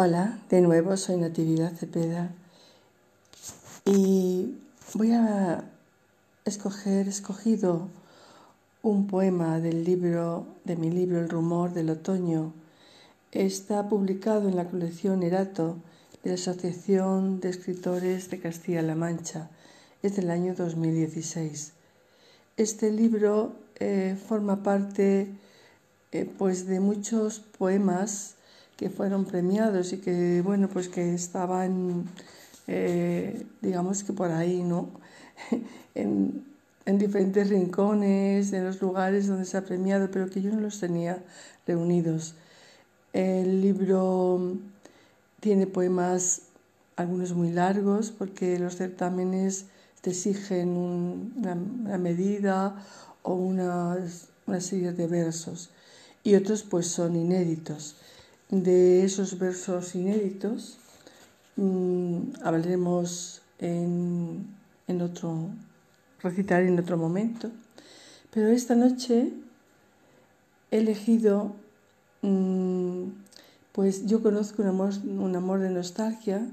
Hola, de nuevo soy Natividad Cepeda y voy a escoger, escogido un poema del libro, de mi libro El rumor del otoño. Está publicado en la colección Erato de la Asociación de Escritores de Castilla-La Mancha. Es del año 2016. Este libro eh, forma parte eh, pues de muchos poemas que fueron premiados y que, bueno, pues que estaban, eh, digamos que por ahí, ¿no? en, en diferentes rincones, en los lugares donde se ha premiado, pero que yo no los tenía reunidos. El libro tiene poemas, algunos muy largos, porque los certámenes te exigen una, medida o una, una serie de versos, y otros pues son inéditos de esos versos inéditos mm, hablaremos en, en, otro, recitar en otro momento. Pero esta noche he elegido, mm, pues yo conozco un amor, un amor de nostalgia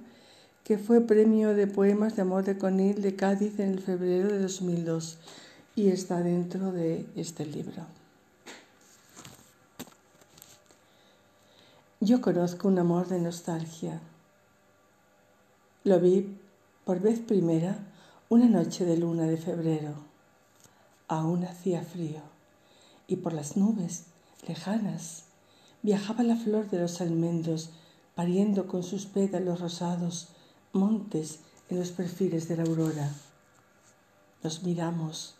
que fue premio de poemas de amor de Conil de Cádiz en febrero de 2002 y está dentro de este libro. Yo conozco un amor de nostalgia. Lo vi por vez primera una noche de luna de febrero. Aún hacía frío y por las nubes lejanas viajaba la flor de los almendros pariendo con sus pétalos rosados montes en los perfiles de la aurora. Nos miramos,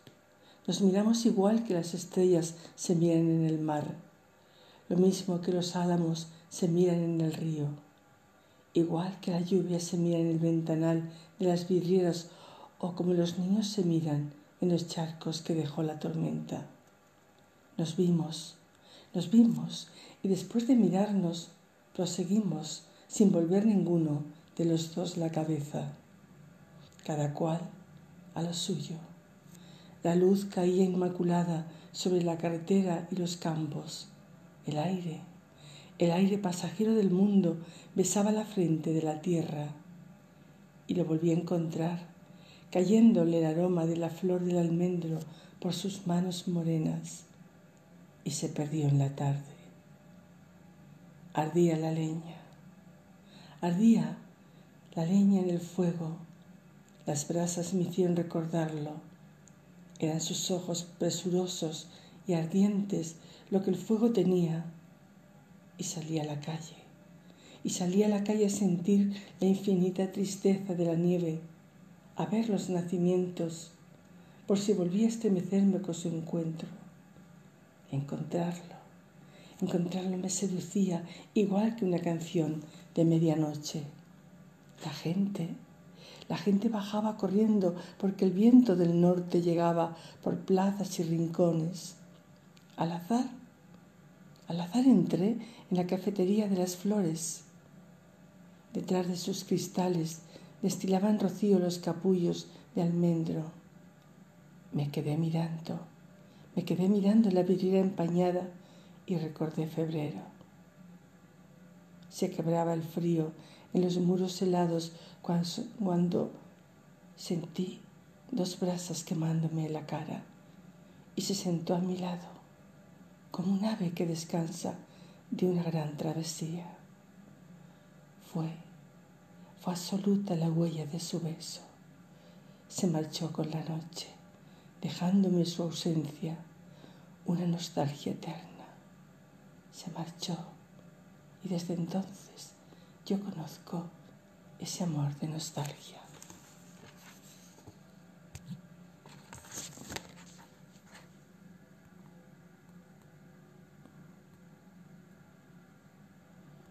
nos miramos igual que las estrellas se miran en el mar, lo mismo que los álamos se miran en el río, igual que la lluvia se mira en el ventanal de las vidrieras o como los niños se miran en los charcos que dejó la tormenta. Nos vimos, nos vimos y después de mirarnos proseguimos sin volver ninguno de los dos la cabeza, cada cual a lo suyo. La luz caía inmaculada sobre la carretera y los campos, el aire el aire pasajero del mundo besaba la frente de la tierra y lo volví a encontrar, cayéndole el aroma de la flor del almendro por sus manos morenas y se perdió en la tarde. Ardía la leña, ardía la leña en el fuego, las brasas me hicieron recordarlo, eran sus ojos presurosos y ardientes lo que el fuego tenía y salí a la calle. Y salí a la calle a sentir la infinita tristeza de la nieve, a ver los nacimientos, por si volvía a estremecerme con su encuentro. Encontrarlo, encontrarlo me seducía igual que una canción de medianoche. La gente, la gente bajaba corriendo porque el viento del norte llegaba por plazas y rincones. Al azar al azar entré en la cafetería de las flores. Detrás de sus cristales destilaban rocío los capullos de almendro. Me quedé mirando, me quedé mirando la vidriera empañada y recordé febrero. Se quebraba el frío en los muros helados cuando, sentí dos brasas quemándome la cara y se sentó a mi lado como un ave que descansa de una gran travesía. Fue, fue absoluta la huella de su beso. Se marchó con la noche, dejándome su ausencia una nostalgia eterna. Se marchó y desde entonces yo conozco ese amor de nostalgia.